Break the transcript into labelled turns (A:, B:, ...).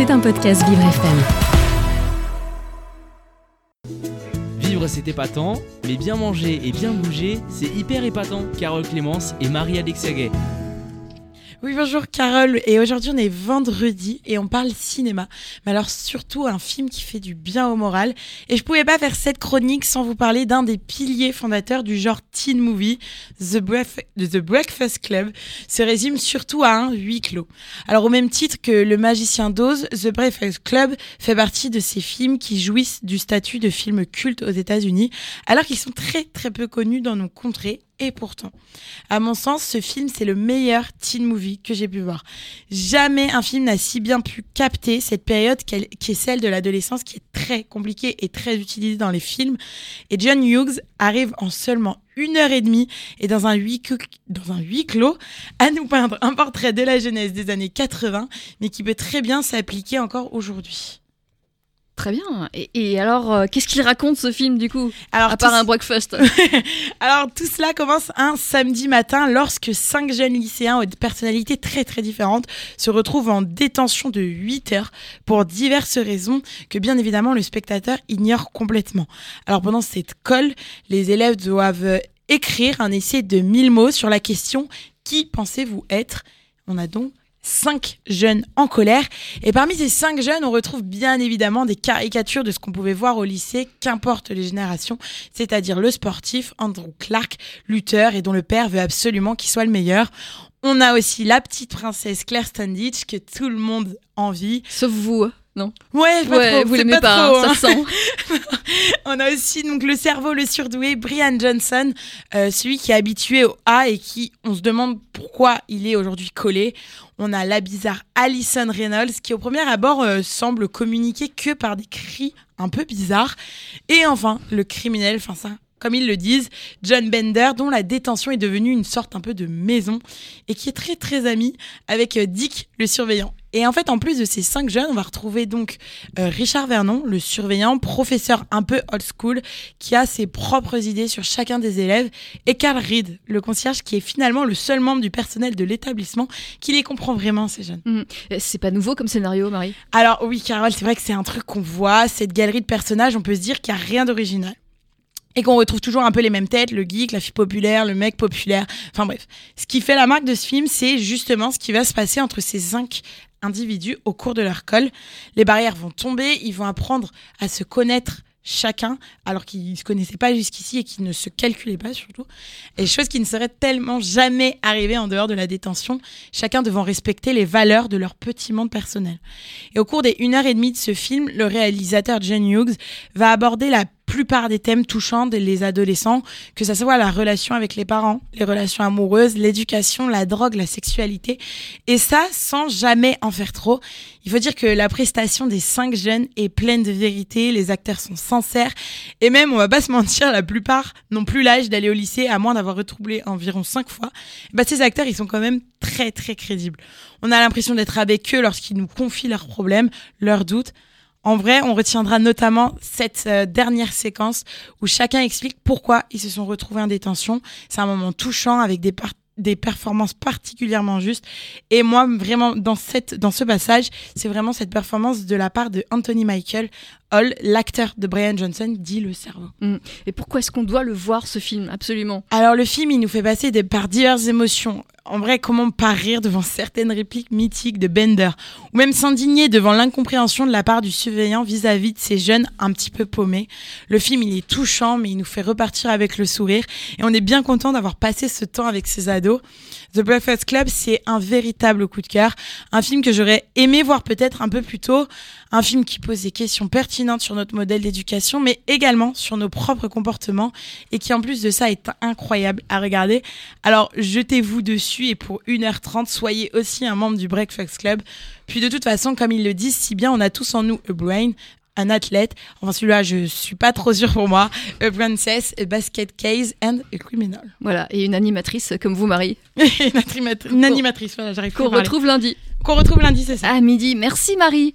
A: C'est un podcast Vivre FM.
B: Vivre c'est épatant, mais bien manger et bien bouger, c'est hyper épatant. Carole Clémence et Marie-Alexia.
C: Oui, bonjour Carole. Et aujourd'hui, on est vendredi et on parle cinéma. Mais alors, surtout un film qui fait du bien au moral. Et je pouvais pas faire cette chronique sans vous parler d'un des piliers fondateurs du genre teen movie, The, Breakfast Club, se résume surtout à un huis clos. Alors, au même titre que Le Magicien d'Oz, The Breakfast Club fait partie de ces films qui jouissent du statut de film culte aux États-Unis, alors qu'ils sont très très peu connus dans nos contrées et pourtant, à mon sens, ce film, c'est le meilleur teen movie que j'ai pu voir. Jamais un film n'a si bien pu capter cette période qui est celle de l'adolescence, qui est très compliquée et très utilisée dans les films. Et John Hughes arrive en seulement une heure et demie et dans un huis, dans un huis clos à nous peindre un portrait de la jeunesse des années 80, mais qui peut très bien s'appliquer encore aujourd'hui.
D: Très bien. Et, alors, euh, qu'est-ce qu'il raconte ce film du coup alors, À part un breakfast.
C: alors, tout cela commence un samedi matin lorsque cinq jeunes lycéens aux personnalités très très différentes se retrouvent en détention de 8 heures pour diverses raisons que bien évidemment le spectateur ignore complètement. Alors, pendant cette colle, les élèves doivent écrire un essai de 1000 mots sur la question Qui pensez-vous être? On a donc cinq jeunes en colère. Et parmi ces cinq jeunes, on retrouve bien évidemment des caricatures de ce qu'on pouvait voir au lycée, qu'importe les générations, c'est-à-dire le sportif Andrew Clark, lutteur et dont le père veut absolument qu'il soit le meilleur. On a aussi la petite princesse Claire Standitch que tout le monde envie.
D: Sauf vous. Hein. Non.
C: Ouais, pas trop,
D: vous l'aimez pas,
C: hein,
D: ça sent.
C: On a aussi donc le cerveau, le surdoué, Brian Johnson, euh, celui qui est habitué au A et qui, on se demande pourquoi il est aujourd'hui collé. On a la bizarre Alison Reynolds qui au premier abord euh, semble communiquer que par des cris un peu bizarres. Et enfin, le criminel, enfin ça, comme ils le disent, John Bender, dont la détention est devenue une sorte un peu de maison et qui est très très ami avec euh, Dick, le surveillant. Et en fait, en plus de ces cinq jeunes, on va retrouver donc euh, Richard Vernon, le surveillant, professeur un peu old school, qui a ses propres idées sur chacun des élèves, et Carl Reed, le concierge, qui est finalement le seul membre du personnel de l'établissement qui les comprend vraiment, ces jeunes.
D: Mmh. C'est pas nouveau comme scénario, Marie?
C: Alors oui, Carole, c'est vrai que c'est un truc qu'on voit, cette galerie de personnages, on peut se dire qu'il n'y a rien d'original et qu'on retrouve toujours un peu les mêmes têtes, le geek, la fille populaire, le mec populaire, enfin bref. Ce qui fait la marque de ce film, c'est justement ce qui va se passer entre ces cinq individus au cours de leur colle. Les barrières vont tomber, ils vont apprendre à se connaître chacun, alors qu'ils ne se connaissaient pas jusqu'ici et qu'ils ne se calculaient pas surtout. Et chose qui ne serait tellement jamais arrivée en dehors de la détention, chacun devant respecter les valeurs de leur petit monde personnel. Et au cours des une heure et demie de ce film, le réalisateur Jen Hughes va aborder la plupart des thèmes touchants des adolescents, que ce soit la relation avec les parents, les relations amoureuses, l'éducation, la drogue, la sexualité. Et ça, sans jamais en faire trop. Il faut dire que la prestation des cinq jeunes est pleine de vérité, les acteurs sont sincères, et même, on va pas se mentir, la plupart n'ont plus l'âge d'aller au lycée, à moins d'avoir retroublé environ cinq fois. Bah, ces acteurs, ils sont quand même très, très crédibles. On a l'impression d'être avec eux lorsqu'ils nous confient leurs problèmes, leurs doutes. En vrai, on retiendra notamment cette euh, dernière séquence où chacun explique pourquoi ils se sont retrouvés en détention. C'est un moment touchant avec des, performances particulièrement justes. Et moi, vraiment, dans, dans ce passage, c'est vraiment cette performance de la part de Anthony Michael Hall, l'acteur de Brian Johnson, dit le cerveau.
D: Mm. Et pourquoi est-ce qu'on doit le voir, ce film, absolument?
C: Alors, le film, il nous fait passer par diverses émotions en vrai, comment pas rire devant certaines répliques mythiques de Bender Ou même s'indigner devant l'incompréhension de la part du surveillant vis-à-vis de ces jeunes un petit peu paumés. Le film, il est touchant, mais il nous fait repartir avec le sourire. Et on est bien content d'avoir passé ce temps avec ces ados. The Breakfast Club, c'est un véritable coup de cœur. Un film que j'aurais aimé voir peut-être un peu plus tôt. Un film qui pose des questions pertinentes sur notre modèle d'éducation, mais également sur nos propres comportements et qui en plus de ça est incroyable à regarder. Alors jetez-vous dessus et pour 1h30, soyez aussi un membre du Breakfast Club. Puis de toute façon, comme ils le disent si bien, on a tous en nous a brain, un athlète. Enfin, celui-là, je suis pas trop sûre pour moi. A princess, a basket case and a criminal.
D: Voilà, et une animatrice comme vous, Marie.
C: une, animatrice, voilà, j'arrive
D: Qu'on retrouve lundi.
C: Qu'on retrouve lundi, c'est ça.
D: À midi. Merci, Marie.